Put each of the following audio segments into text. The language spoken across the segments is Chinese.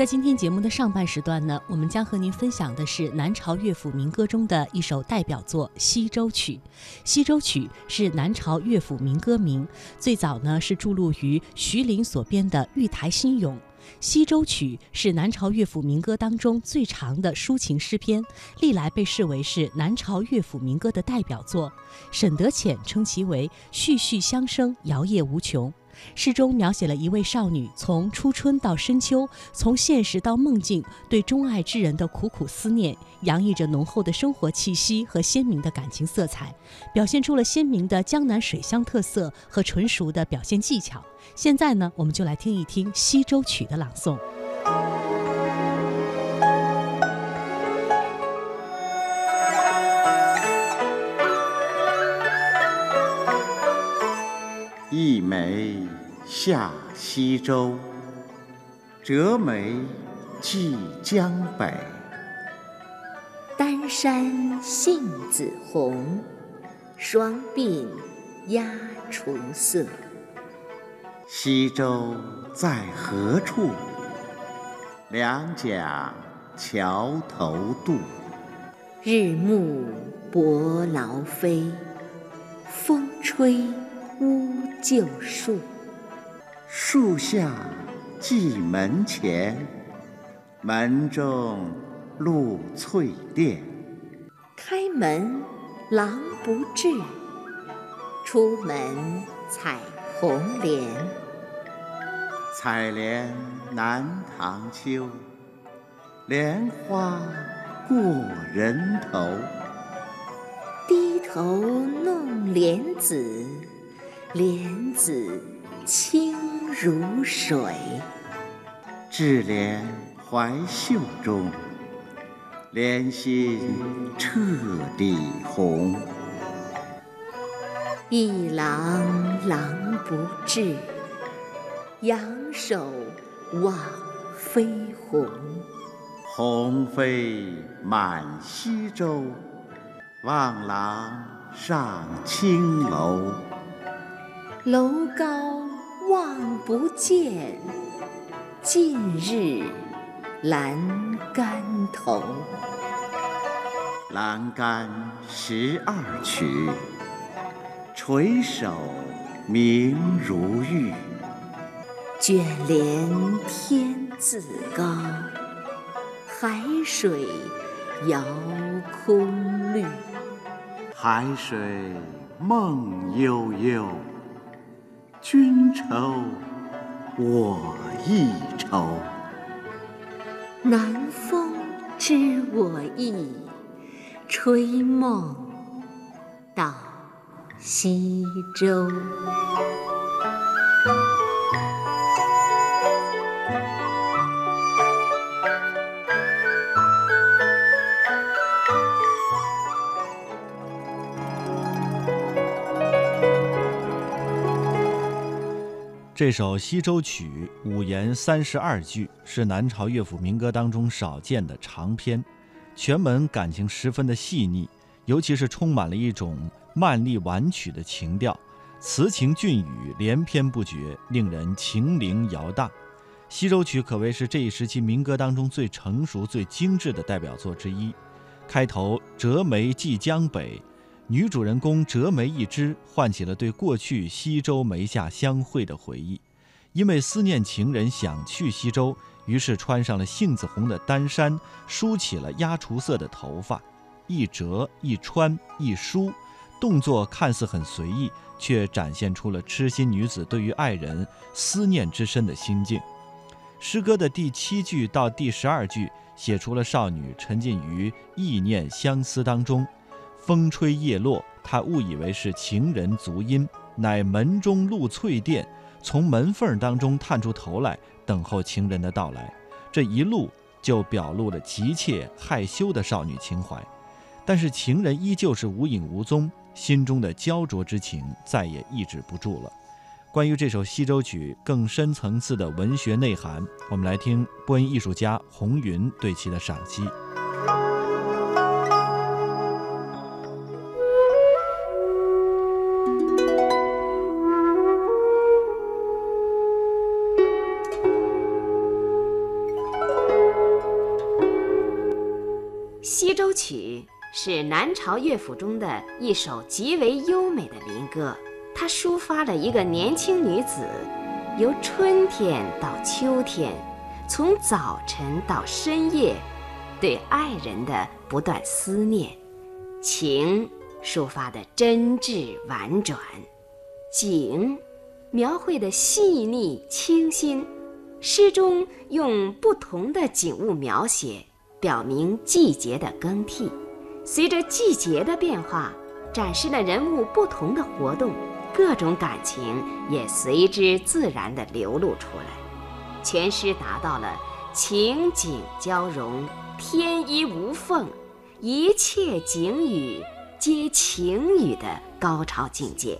在今天节目的上半时段呢，我们将和您分享的是南朝乐府民歌中的一首代表作《西洲曲》。《西洲曲》是南朝乐府民歌名，最早呢是著录于徐陵所编的《玉台新咏》。《西洲曲》是南朝乐府民歌当中最长的抒情诗篇，历来被视为是南朝乐府民歌的代表作。沈德潜称其为“絮絮相生，摇曳无穷”。诗中描写了一位少女从初春到深秋，从现实到梦境，对钟爱之人的苦苦思念，洋溢着浓厚的生活气息和鲜明的感情色彩，表现出了鲜明的江南水乡特色和纯熟的表现技巧。现在呢，我们就来听一听《西洲曲》的朗诵。一枚下西洲，折梅寄江北。丹山杏子红，双鬓鸦雏色。西洲在何处？两桨桥头渡。日暮伯劳飞，风吹。乌旧树，树下寄门前，门中露翠殿。开门狼不至，出门采红莲。采莲南塘秋，莲花过人头。低头弄莲子。莲子清如水，智莲怀袖中，莲心彻底红。一郎郎不至，仰首望飞鸿。鸿飞满西洲，望郎上青楼。楼高望不见，近日阑干头。阑干十二曲，垂首明如玉。卷帘天自高，海水遥空绿。海水梦悠悠。君愁我亦愁，南风知我意，吹梦到西洲。这首《西洲曲》五言三十二句，是南朝乐府民歌当中少见的长篇，全文感情十分的细腻，尤其是充满了一种曼丽婉曲的情调，词情俊语连篇不绝，令人情灵摇荡。《西洲曲》可谓是这一时期民歌当中最成熟、最精致的代表作之一。开头“折梅寄江北”。女主人公折梅一枝，唤起了对过去西洲梅下相会的回忆。因为思念情人，想去西洲，于是穿上了杏子红的单衫，梳起了鸦雏色的头发。一折一穿一梳，动作看似很随意，却展现出了痴心女子对于爱人思念之深的心境。诗歌的第七句到第十二句，写出了少女沉浸于意念相思当中。风吹叶落，他误以为是情人足音，乃门中露翠钿，从门缝当中探出头来，等候情人的到来。这一路就表露了急切害羞的少女情怀，但是情人依旧是无影无踪，心中的焦灼之情再也抑制不住了。关于这首《西洲曲》更深层次的文学内涵，我们来听播音艺术家红云对其的赏析。西洲曲是南朝乐府中的一首极为优美的民歌，它抒发了一个年轻女子由春天到秋天，从早晨到深夜，对爱人的不断思念，情抒发的真挚婉转，景描绘的细腻清新。诗中用不同的景物描写。表明季节的更替，随着季节的变化，展示了人物不同的活动，各种感情也随之自然地流露出来。全诗达到了情景交融、天衣无缝，一切景语皆情语的高潮境界。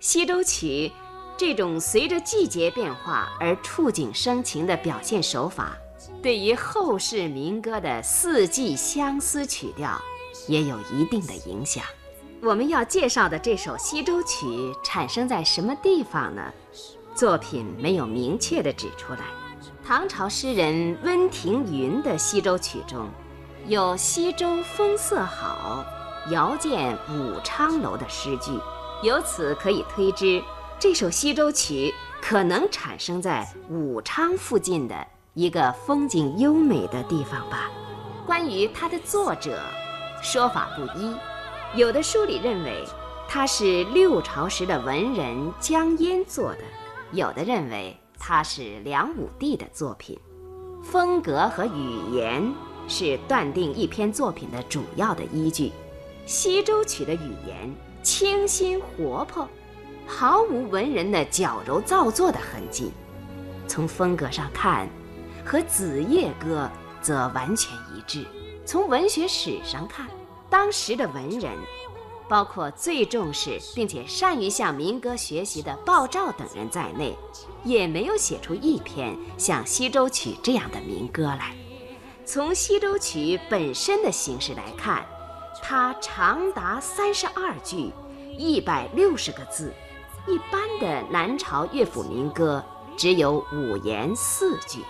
西洲曲这种随着季节变化而触景生情的表现手法。对于后世民歌的四季相思曲调，也有一定的影响。我们要介绍的这首《西洲曲》产生在什么地方呢？作品没有明确地指出来。唐朝诗人温庭筠的《西洲曲》中，有“西洲风色好，遥见武昌楼”的诗句，由此可以推知，这首《西洲曲》可能产生在武昌附近的。一个风景优美的地方吧。关于它的作者，说法不一。有的书里认为它是六朝时的文人江淹做的，有的认为他是梁武帝的作品。风格和语言是断定一篇作品的主要的依据。西洲曲的语言清新活泼，毫无文人的矫揉造作的痕迹。从风格上看。和《子夜歌》则完全一致。从文学史上看，当时的文人，包括最重视并且善于向民歌学习的鲍照等人在内，也没有写出一篇像《西洲曲》这样的民歌来。从《西洲曲》本身的形式来看，它长达三十二句，一百六十个字。一般的南朝乐府民歌只有五言四句。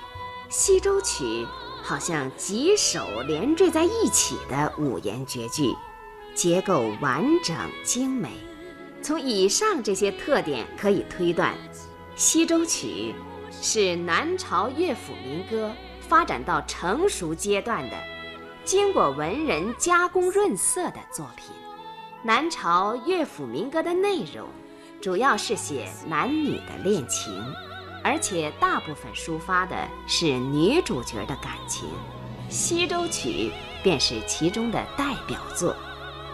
西洲曲好像几首连缀在一起的五言绝句，结构完整精美。从以上这些特点可以推断，西洲曲是南朝乐府民歌发展到成熟阶段的，经过文人加工润色的作品。南朝乐府民歌的内容主要是写男女的恋情。而且大部分抒发的是女主角的感情，《西洲曲》便是其中的代表作。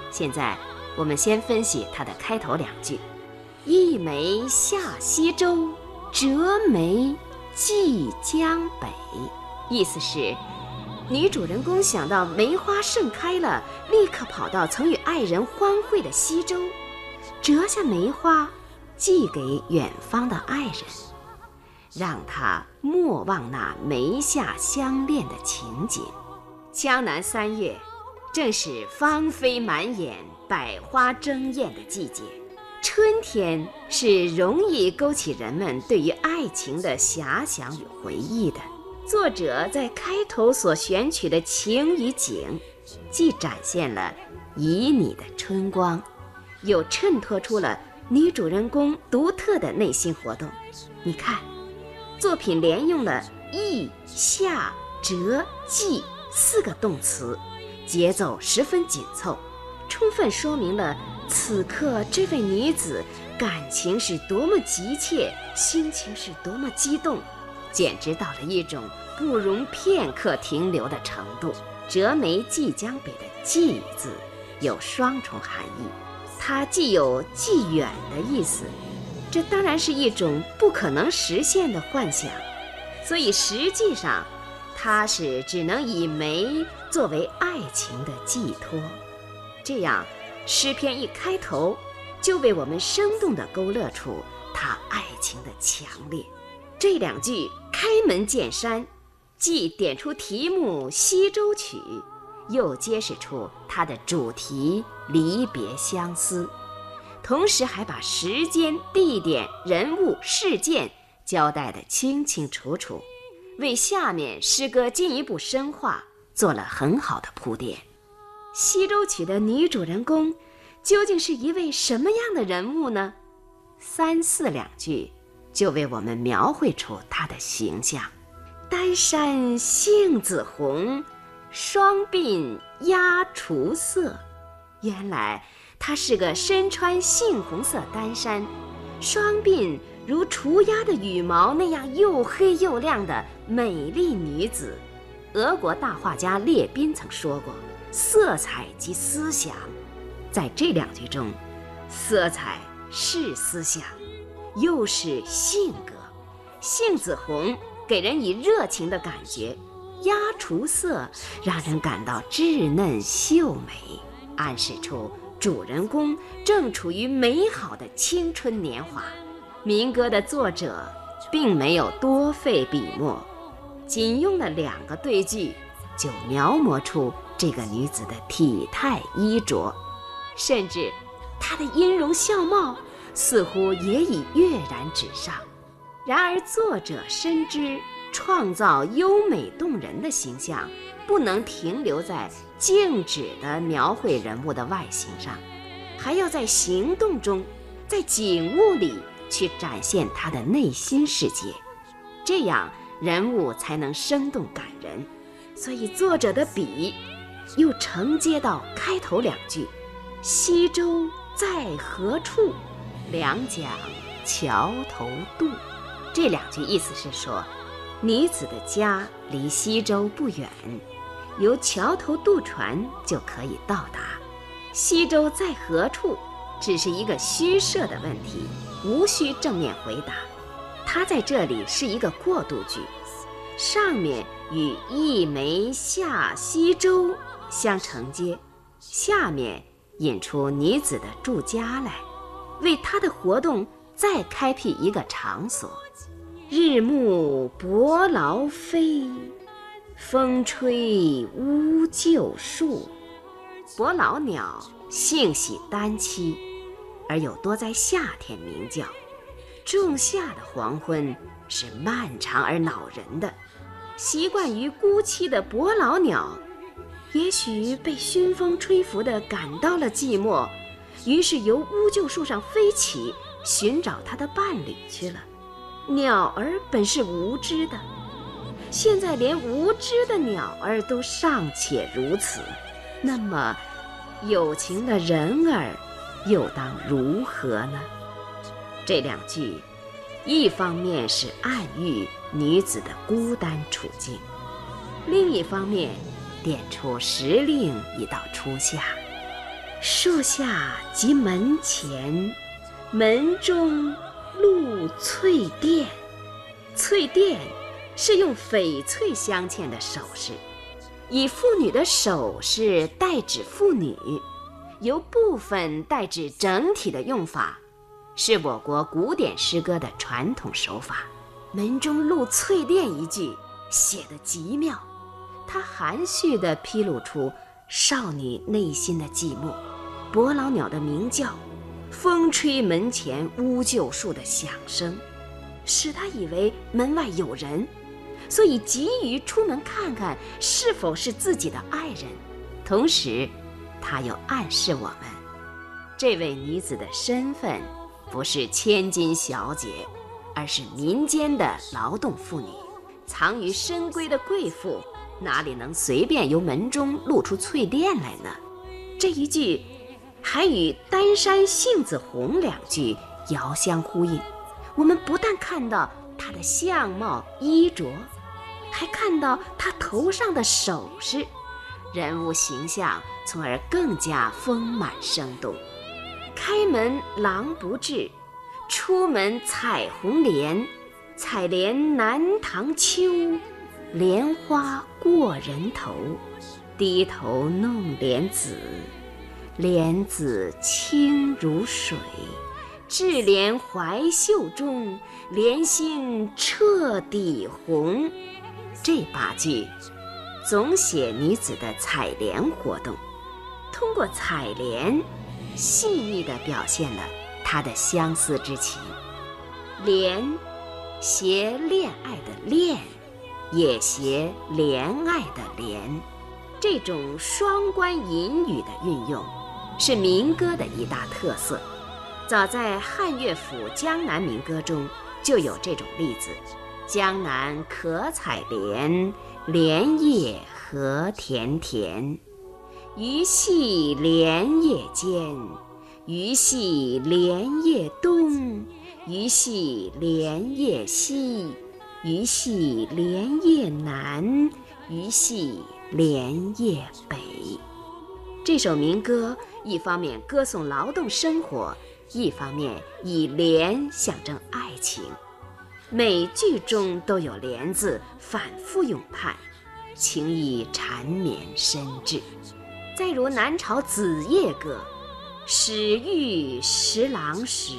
现在我们先分析它的开头两句：“一梅下西洲，折梅寄江北。”意思是，女主人公想到梅花盛开了，立刻跑到曾与爱人欢会的西洲，折下梅花，寄给远方的爱人。让他莫忘那眉下相恋的情景。江南三月，正是芳菲满眼、百花争艳的季节。春天是容易勾起人们对于爱情的遐想与回忆的。作者在开头所选取的情与景，既展现了旖旎的春光，又衬托出了女主人公独特的内心活动。你看。作品连用了“意”“下”“折”“寄”四个动词，节奏十分紧凑，充分说明了此刻这位女子感情是多么急切，心情是多么激动，简直到了一种不容片刻停留的程度。“折梅寄江北”的“寄”字有双重含义，它既有寄远的意思。这当然是一种不可能实现的幻想，所以实际上，它是只能以梅作为爱情的寄托。这样，诗篇一开头就为我们生动地勾勒出他爱情的强烈。这两句开门见山，既点出题目《西洲曲》，又揭示出它的主题——离别相思。同时还把时间、地点、人物、事件交代得清清楚楚，为下面诗歌进一步深化做了很好的铺垫。西洲曲的女主人公究竟是一位什么样的人物呢？三四两句就为我们描绘出她的形象：丹山杏子红，双鬓鸦雏色。原来她是个身穿杏红色单衫，双鬓如雏鸦的羽毛那样又黑又亮的美丽女子。俄国大画家列宾曾说过：“色彩即思想。”在这两句中，色彩是思想。又是性格，杏子红给人以热情的感觉，鸦雏色让人感到稚嫩秀美，暗示出主人公正处于美好的青春年华。民歌的作者并没有多费笔墨，仅用了两个对句，就描摹出这个女子的体态衣着，甚至她的音容笑貌。似乎也已跃然纸上，然而作者深知创造优美动人的形象，不能停留在静止的描绘人物的外形上，还要在行动中，在景物里去展现他的内心世界，这样人物才能生动感人。所以作者的笔又承接到开头两句：“西洲在何处？”两桨桥头渡，这两句意思是说，女子的家离西洲不远，由桥头渡船就可以到达。西洲在何处，只是一个虚设的问题，无需正面回答。它在这里是一个过渡句，上面与“一枚下西洲”相承接，下面引出女子的住家来。为她的活动再开辟一个场所。日暮伯劳飞，风吹乌桕树。伯劳鸟性喜单栖，而又多在夏天鸣叫。仲夏的黄昏是漫长而恼人的。习惯于孤栖的伯劳鸟，也许被熏风吹拂的感到了寂寞。于是由乌桕树上飞起，寻找它的伴侣去了。鸟儿本是无知的，现在连无知的鸟儿都尚且如此，那么有情的人儿又当如何呢？这两句，一方面是暗喻女子的孤单处境，另一方面点出时令已到初夏。树下即门前，门中露翠钿。翠钿是用翡翠镶嵌的首饰，以妇女的首饰代指妇女，由部分代指整体的用法，是我国古典诗歌的传统手法。门中露翠钿一句写得极妙，它含蓄地披露出少女内心的寂寞。伯劳鸟的鸣叫，风吹门前乌桕树的响声，使他以为门外有人，所以急于出门看看是否是自己的爱人。同时，他又暗示我们，这位女子的身份不是千金小姐，而是民间的劳动妇女。藏于深闺的贵妇，哪里能随便由门中露出翠钿来呢？这一句。还与“丹山杏子红”两句遥相呼应。我们不但看到他的相貌衣着，还看到他头上的首饰，人物形象从而更加丰满生动。开门狼不至，出门采红莲。采莲南塘秋，莲花过人头。低头弄莲子。莲子清如水，智莲怀袖中，莲心彻底红。这八句总写女子的采莲活动，通过采莲，细腻地表现了她的相思之情。莲，携恋爱的恋，也携怜爱的怜。这种双关引语的运用，是民歌的一大特色。早在汉乐府江南民歌中就有这种例子：“江南可采莲，莲叶何田田。鱼戏莲叶间，鱼戏莲叶东。鱼戏莲叶西，鱼戏莲叶南。鱼戏莲叶北。”这首民歌一方面歌颂劳动生活。一方面以莲象征爱情，每句中都有“莲”字反复咏叹，情意缠绵深挚。再如南朝《子夜歌》：“始遇十郎时，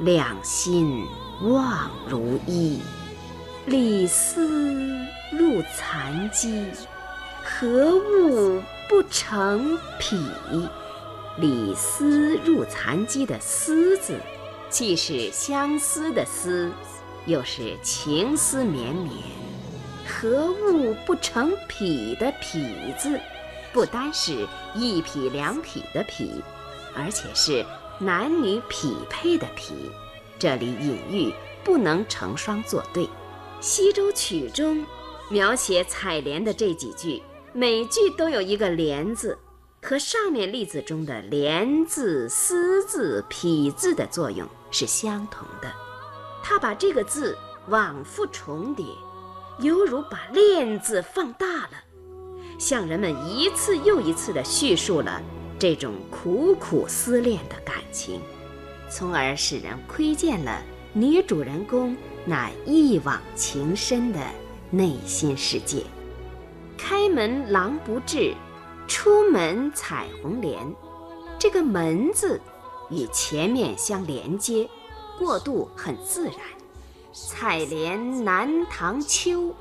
两心望如一。李斯入残机，何物不成匹？”李斯入蚕机的“思”字，既是相思的“思”，又是情思绵绵。何物不成匹的“匹”字，不单是一匹两匹的“匹”，而且是男女匹配的“匹”。这里隐喻不能成双作对。《西洲曲》中描写采莲的这几句，每句都有一个“莲”字。和上面例子中的“连”字、“丝”字、“匹”字的作用是相同的。他把这个字往复重叠，犹如把“链”字放大了，向人们一次又一次地叙述了这种苦苦思恋的感情，从而使人窥见了女主人公那一往情深的内心世界。开门狼不至。出门采红莲，这个“门”字与前面相连接，过渡很自然。采莲南塘秋，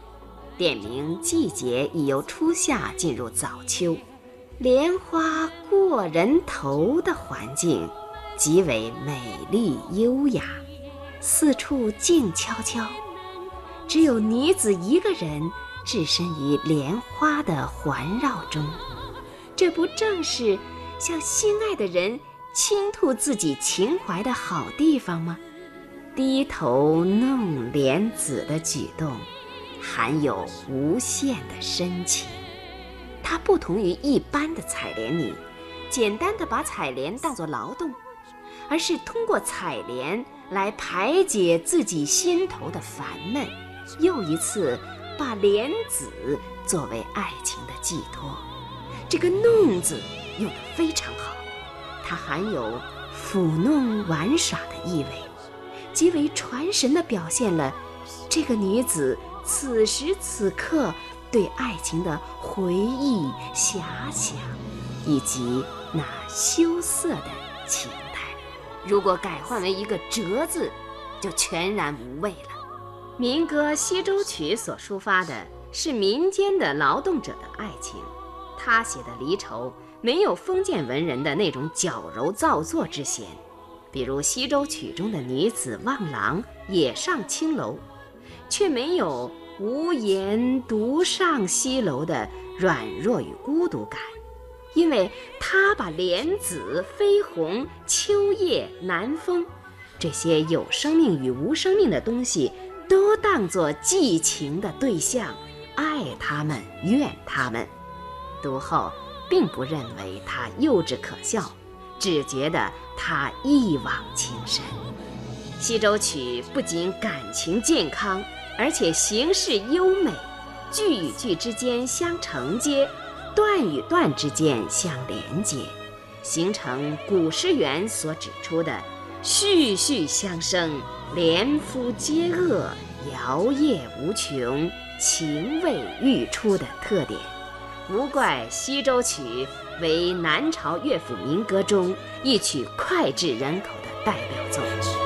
点明季节已由初夏进入早秋，莲花过人头的环境极为美丽优雅，四处静悄悄，只有女子一个人置身于莲花的环绕中。这不正是向心爱的人倾吐自己情怀的好地方吗？低头弄莲子的举动，含有无限的深情。它不同于一般的采莲女，简单的把采莲当作劳动，而是通过采莲来排解自己心头的烦闷，又一次把莲子作为爱情的寄托。这个“弄”字用得非常好，它含有抚弄玩耍的意味，极为传神地表现了这个女子此时此刻对爱情的回忆、遐想，以及那羞涩的情态。如果改换为一个“折”字，就全然无味了。民歌《西洲曲》所抒发的是民间的劳动者的爱情。他写的离愁没有封建文人的那种矫揉造作之嫌，比如《西洲曲》中的女子望郎也上青楼，却没有无言独上西楼的软弱与孤独感，因为他把莲子、飞鸿、秋叶、南风这些有生命与无生命的东西都当作寄情的对象，爱他们，怨他们。读后并不认为他幼稚可笑，只觉得他一往情深。《西洲曲》不仅感情健康，而且形式优美，句与句之间相承接，段与段之间相连接，形成古诗源所指出的“序序相生，连夫接恶，摇曳无穷，情味愈出”的特点。无怪《西洲曲》为南朝乐府民歌中一曲脍炙人口的代表作。